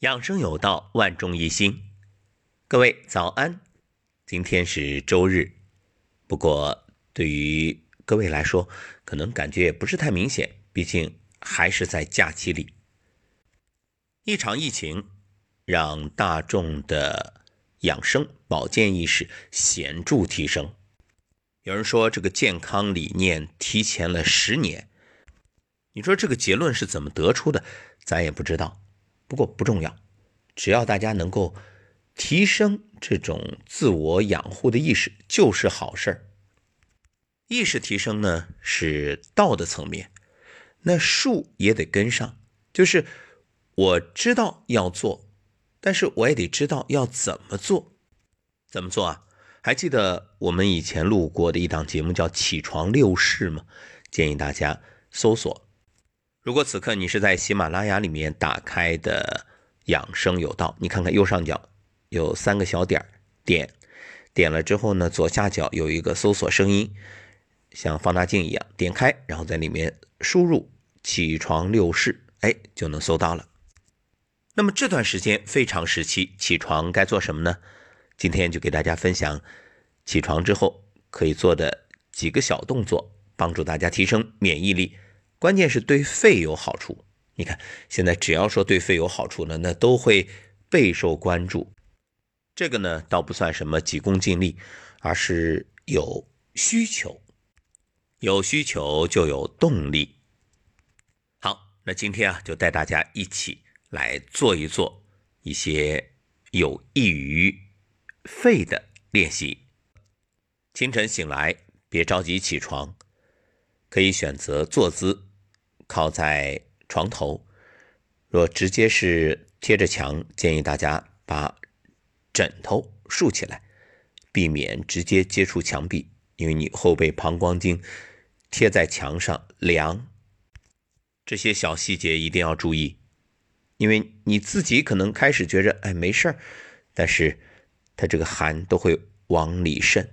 养生有道，万众一心。各位早安，今天是周日，不过对于各位来说，可能感觉也不是太明显，毕竟还是在假期里。一场疫情让大众的养生保健意识显著提升。有人说这个健康理念提前了十年，你说这个结论是怎么得出的？咱也不知道。不过不重要，只要大家能够提升这种自我养护的意识，就是好事儿。意识提升呢是道的层面，那术也得跟上，就是我知道要做，但是我也得知道要怎么做。怎么做啊？还记得我们以前录过的一档节目叫《起床六式》吗？建议大家搜索。如果此刻你是在喜马拉雅里面打开的养生有道，你看看右上角有三个小点点点了之后呢，左下角有一个搜索声音，像放大镜一样，点开，然后在里面输入“起床六式”，哎，就能搜到了。那么这段时间非常时期，起床该做什么呢？今天就给大家分享起床之后可以做的几个小动作，帮助大家提升免疫力。关键是对肺有好处。你看，现在只要说对肺有好处呢，那都会备受关注。这个呢，倒不算什么急功近利，而是有需求，有需求就有动力。好，那今天啊，就带大家一起来做一做一些有益于肺的练习。清晨醒来，别着急起床，可以选择坐姿。靠在床头，若直接是贴着墙，建议大家把枕头竖起来，避免直接接触墙壁，因为你后背膀胱经贴在墙上凉。这些小细节一定要注意，因为你自己可能开始觉着哎没事儿，但是它这个寒都会往里渗。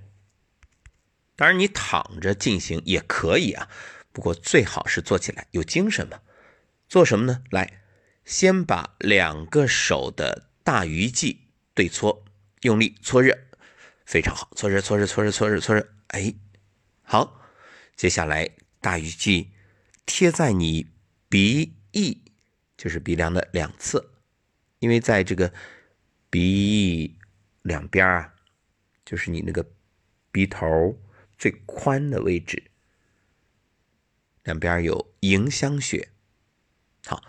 当然，你躺着进行也可以啊。不过最好是做起来有精神嘛。做什么呢？来，先把两个手的大鱼际对搓，用力搓热，非常好。搓热，搓热，搓热，搓热，搓热。哎，好。接下来大鱼际贴在你鼻翼，就是鼻梁的两侧，因为在这个鼻翼两边啊，就是你那个鼻头最宽的位置。两边有迎香穴，好，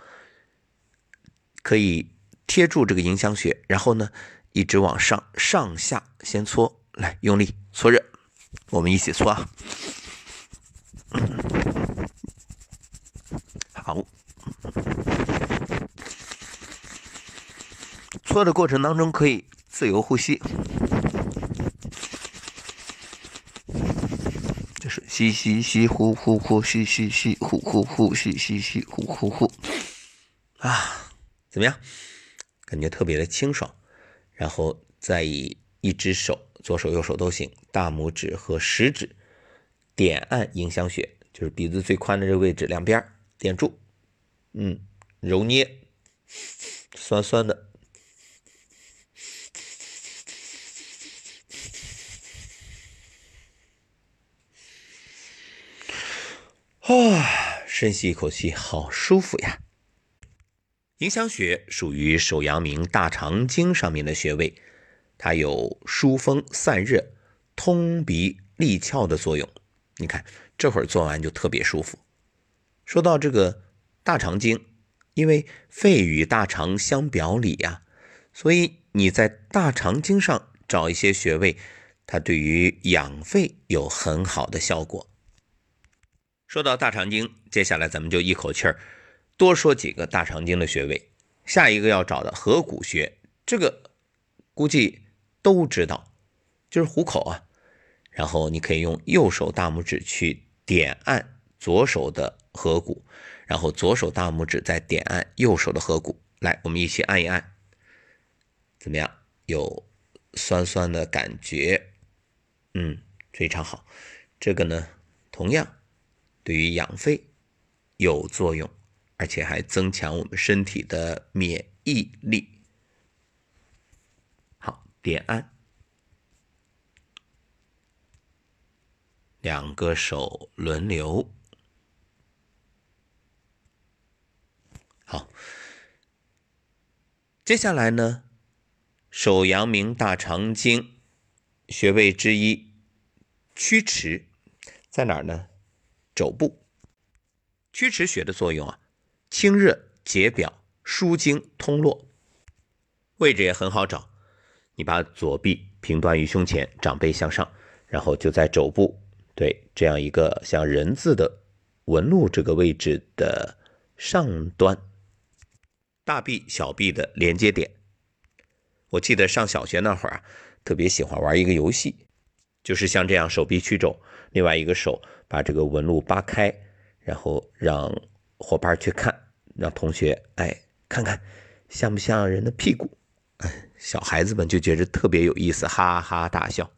可以贴住这个迎香穴，然后呢，一直往上上下先搓，来用力搓热，我们一起搓啊，好，搓的过程当中可以自由呼吸。吸吸吸，呼呼呼，吸吸吸，呼呼呼，吸吸吸，呼呼呼，啊，怎么样？感觉特别的清爽。然后再以一只手，左手右手都行，大拇指和食指点按迎香穴，就是鼻子最宽的这个位置，两边点住，嗯，揉捏，酸酸的。啊，深吸一口气，好舒服呀！迎香穴属于手阳明大肠经上面的穴位，它有疏风散热、通鼻利窍的作用。你看，这会儿做完就特别舒服。说到这个大肠经，因为肺与大肠相表里呀，所以你在大肠经上找一些穴位，它对于养肺有很好的效果。说到大肠经，接下来咱们就一口气儿多说几个大肠经的穴位。下一个要找的合谷穴，这个估计都知道，就是虎口啊。然后你可以用右手大拇指去点按左手的合谷，然后左手大拇指再点按右手的合谷。来，我们一起按一按，怎么样？有酸酸的感觉，嗯，非常好。这个呢，同样。对于养肺有作用，而且还增强我们身体的免疫力。好，点按，两个手轮流。好，接下来呢，手阳明大肠经穴位之一曲池在哪呢？肘部。曲池穴的作用啊，清热解表、舒经通络，位置也很好找。你把左臂平端于胸前，掌背向上，然后就在肘部，对这样一个像人字的纹路这个位置的上端。大臂小臂的连接点，我记得上小学那会儿啊，特别喜欢玩一个游戏，就是像这样手臂曲肘，另外一个手把这个纹路扒开，然后让伙伴去看，让同学哎看看像不像人的屁股，哎，小孩子们就觉得特别有意思，哈哈大笑。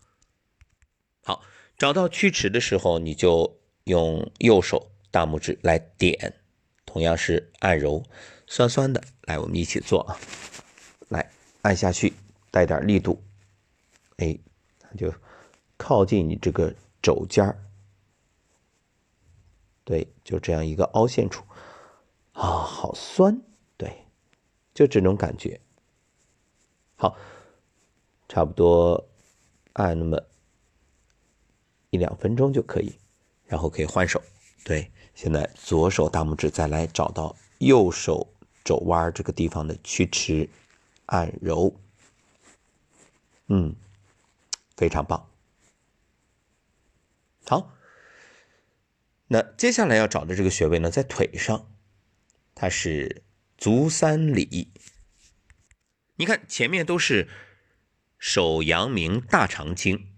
好，找到曲池的时候，你就用右手大拇指来点，同样是按揉。酸酸的，来，我们一起做啊！来，按下去，带点力度，哎，它就靠近你这个肘尖儿，对，就这样一个凹陷处，啊，好酸，对，就这种感觉。好，差不多按那么一两分钟就可以，然后可以换手。对，现在左手大拇指再来找到右手。肘弯这个地方的曲池按揉，嗯，非常棒。好，那接下来要找的这个穴位呢，在腿上，它是足三里。你看前面都是手阳明大肠经，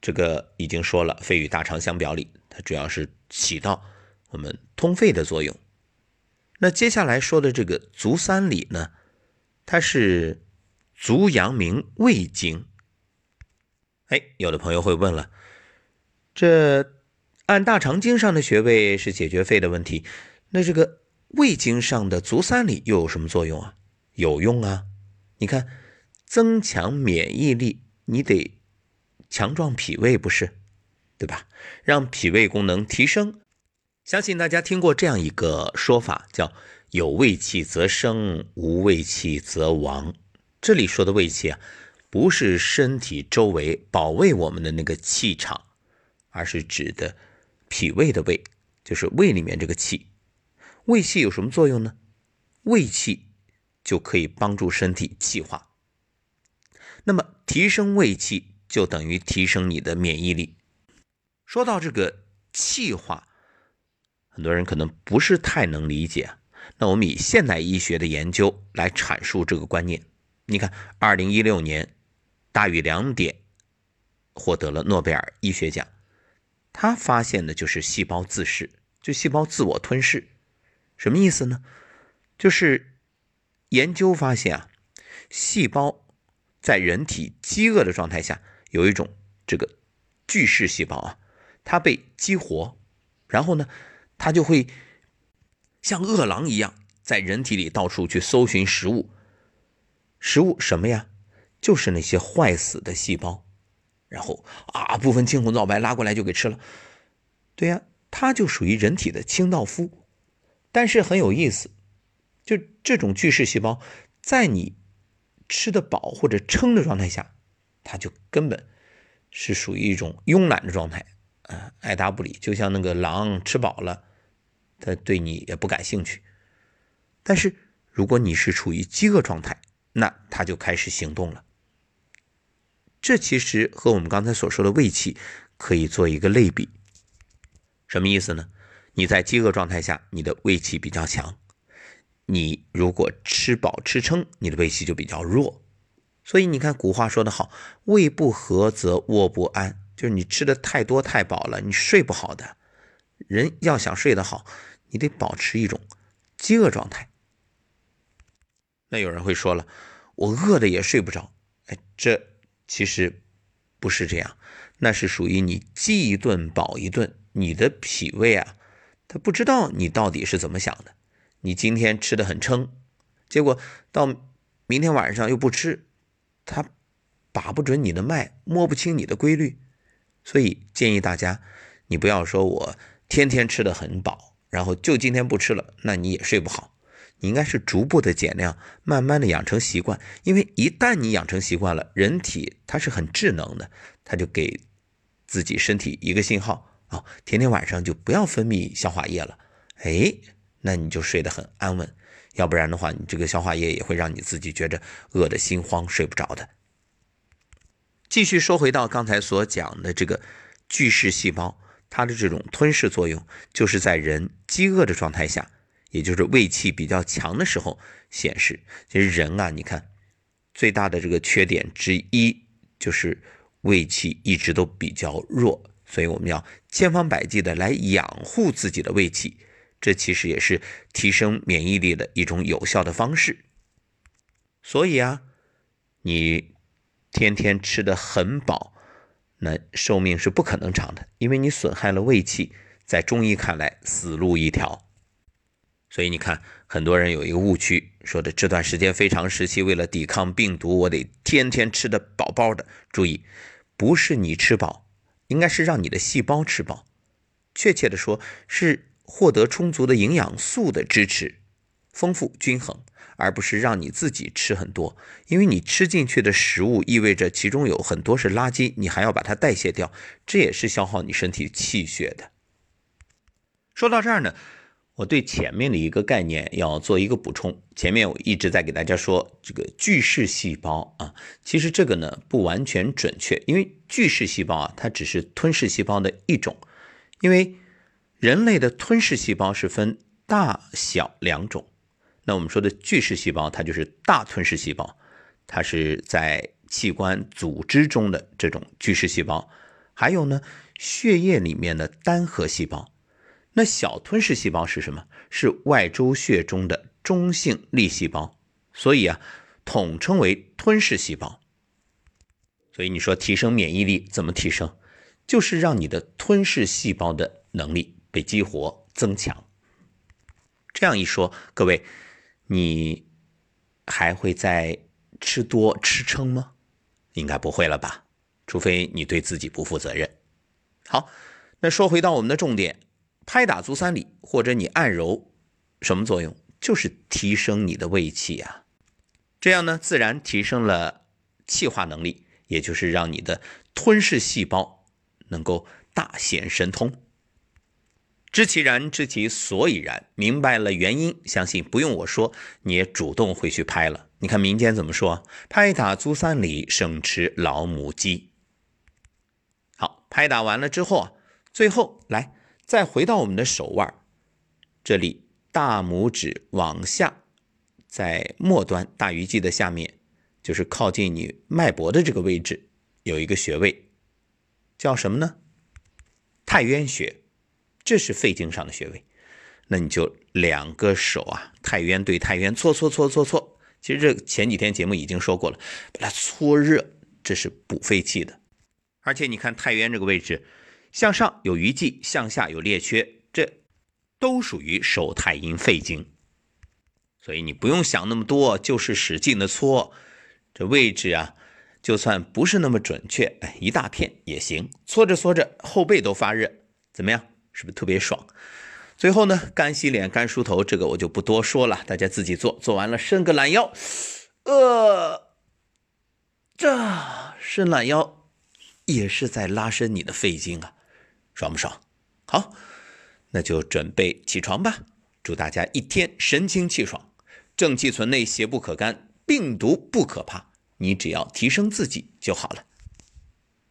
这个已经说了，肺与大肠相表里，它主要是起到我们通肺的作用。那接下来说的这个足三里呢，它是足阳明胃经。哎，有的朋友会问了，这按大肠经上的穴位是解决肺的问题，那这个胃经上的足三里又有什么作用啊？有用啊！你看，增强免疫力，你得强壮脾胃，不是？对吧？让脾胃功能提升。相信大家听过这样一个说法，叫“有胃气则生，无胃气则亡”。这里说的胃气啊，不是身体周围保卫我们的那个气场，而是指的脾胃的胃，就是胃里面这个气。胃气有什么作用呢？胃气就可以帮助身体气化。那么提升胃气，就等于提升你的免疫力。说到这个气化。很多人可能不是太能理解，那我们以现代医学的研究来阐述这个观念。你看，二零一六年，大于两点获得了诺贝尔医学奖，他发现的就是细胞自噬，就细胞自我吞噬，什么意思呢？就是研究发现啊，细胞在人体饥饿的状态下，有一种这个巨噬细胞啊，它被激活，然后呢？它就会像饿狼一样，在人体里到处去搜寻食物。食物什么呀？就是那些坏死的细胞，然后啊，不分青红皂白拉过来就给吃了。对呀，它就属于人体的清道夫。但是很有意思，就这种巨噬细胞，在你吃得饱或者撑的状态下，它就根本是属于一种慵懒的状态，啊，爱答不理，就像那个狼吃饱了。它对你也不感兴趣，但是如果你是处于饥饿状态，那它就开始行动了。这其实和我们刚才所说的胃气可以做一个类比。什么意思呢？你在饥饿状态下，你的胃气比较强；你如果吃饱吃撑，你的胃气就比较弱。所以你看，古话说得好：“胃不和则卧不安。”就是你吃的太多太饱了，你睡不好的。人要想睡得好。你得保持一种饥饿状态。那有人会说了，我饿的也睡不着。哎，这其实不是这样，那是属于你饥一顿饱一顿。你的脾胃啊，他不知道你到底是怎么想的。你今天吃的很撑，结果到明天晚上又不吃，它把不准你的脉，摸不清你的规律。所以建议大家，你不要说我天天吃的很饱，然后就今天不吃了，那你也睡不好。你应该是逐步的减量，慢慢的养成习惯。因为一旦你养成习惯了，人体它是很智能的，它就给自己身体一个信号啊，天天晚上就不要分泌消化液了。哎，那你就睡得很安稳。要不然的话，你这个消化液也会让你自己觉着饿得心慌，睡不着的。继续说回到刚才所讲的这个巨噬细胞，它的这种吞噬作用，就是在人饥饿的状态下，也就是胃气比较强的时候显示。其实人啊，你看最大的这个缺点之一就是胃气一直都比较弱，所以我们要千方百计的来养护自己的胃气，这其实也是提升免疫力的一种有效的方式。所以啊，你。天天吃的很饱，那寿命是不可能长的，因为你损害了胃气，在中医看来死路一条。所以你看，很多人有一个误区，说的这段时间非常时期，为了抵抗病毒，我得天天吃的饱饱的。注意，不是你吃饱，应该是让你的细胞吃饱。确切的说，是获得充足的营养素的支持，丰富均衡。而不是让你自己吃很多，因为你吃进去的食物意味着其中有很多是垃圾，你还要把它代谢掉，这也是消耗你身体气血的。说到这儿呢，我对前面的一个概念要做一个补充。前面我一直在给大家说这个巨噬细胞啊，其实这个呢不完全准确，因为巨噬细胞啊，它只是吞噬细胞的一种，因为人类的吞噬细胞是分大小两种。那我们说的巨噬细胞，它就是大吞噬细胞，它是在器官组织中的这种巨噬细胞。还有呢，血液里面的单核细胞。那小吞噬细胞是什么？是外周血中的中性粒细胞。所以啊，统称为吞噬细胞。所以你说提升免疫力怎么提升？就是让你的吞噬细胞的能力被激活增强。这样一说，各位。你还会再吃多吃撑吗？应该不会了吧，除非你对自己不负责任。好，那说回到我们的重点，拍打足三里或者你按揉，什么作用？就是提升你的胃气啊，这样呢，自然提升了气化能力，也就是让你的吞噬细胞能够大显神通。知其然，知其所以然，明白了原因，相信不用我说，你也主动会去拍了。你看民间怎么说？拍打足三里，胜吃老母鸡。好，拍打完了之后啊，最后来再回到我们的手腕，这里大拇指往下，在末端大鱼际的下面，就是靠近你脉搏的这个位置，有一个穴位，叫什么呢？太渊穴。这是肺经上的穴位，那你就两个手啊，太渊对太渊搓搓搓搓搓。其实这前几天节目已经说过了，把它搓热，这是补肺气的。而且你看太渊这个位置，向上有余悸，向下有列缺，这都属于手太阴肺经。所以你不用想那么多，就是使劲的搓，这位置啊，就算不是那么准确，哎，一大片也行。搓着搓着，后背都发热，怎么样？是不是特别爽？最后呢，干洗脸、干梳头，这个我就不多说了，大家自己做。做完了，伸个懒腰，呃，这伸懒腰也是在拉伸你的肺经啊，爽不爽？好，那就准备起床吧。祝大家一天神清气爽，正气存内，邪不可干，病毒不可怕，你只要提升自己就好了。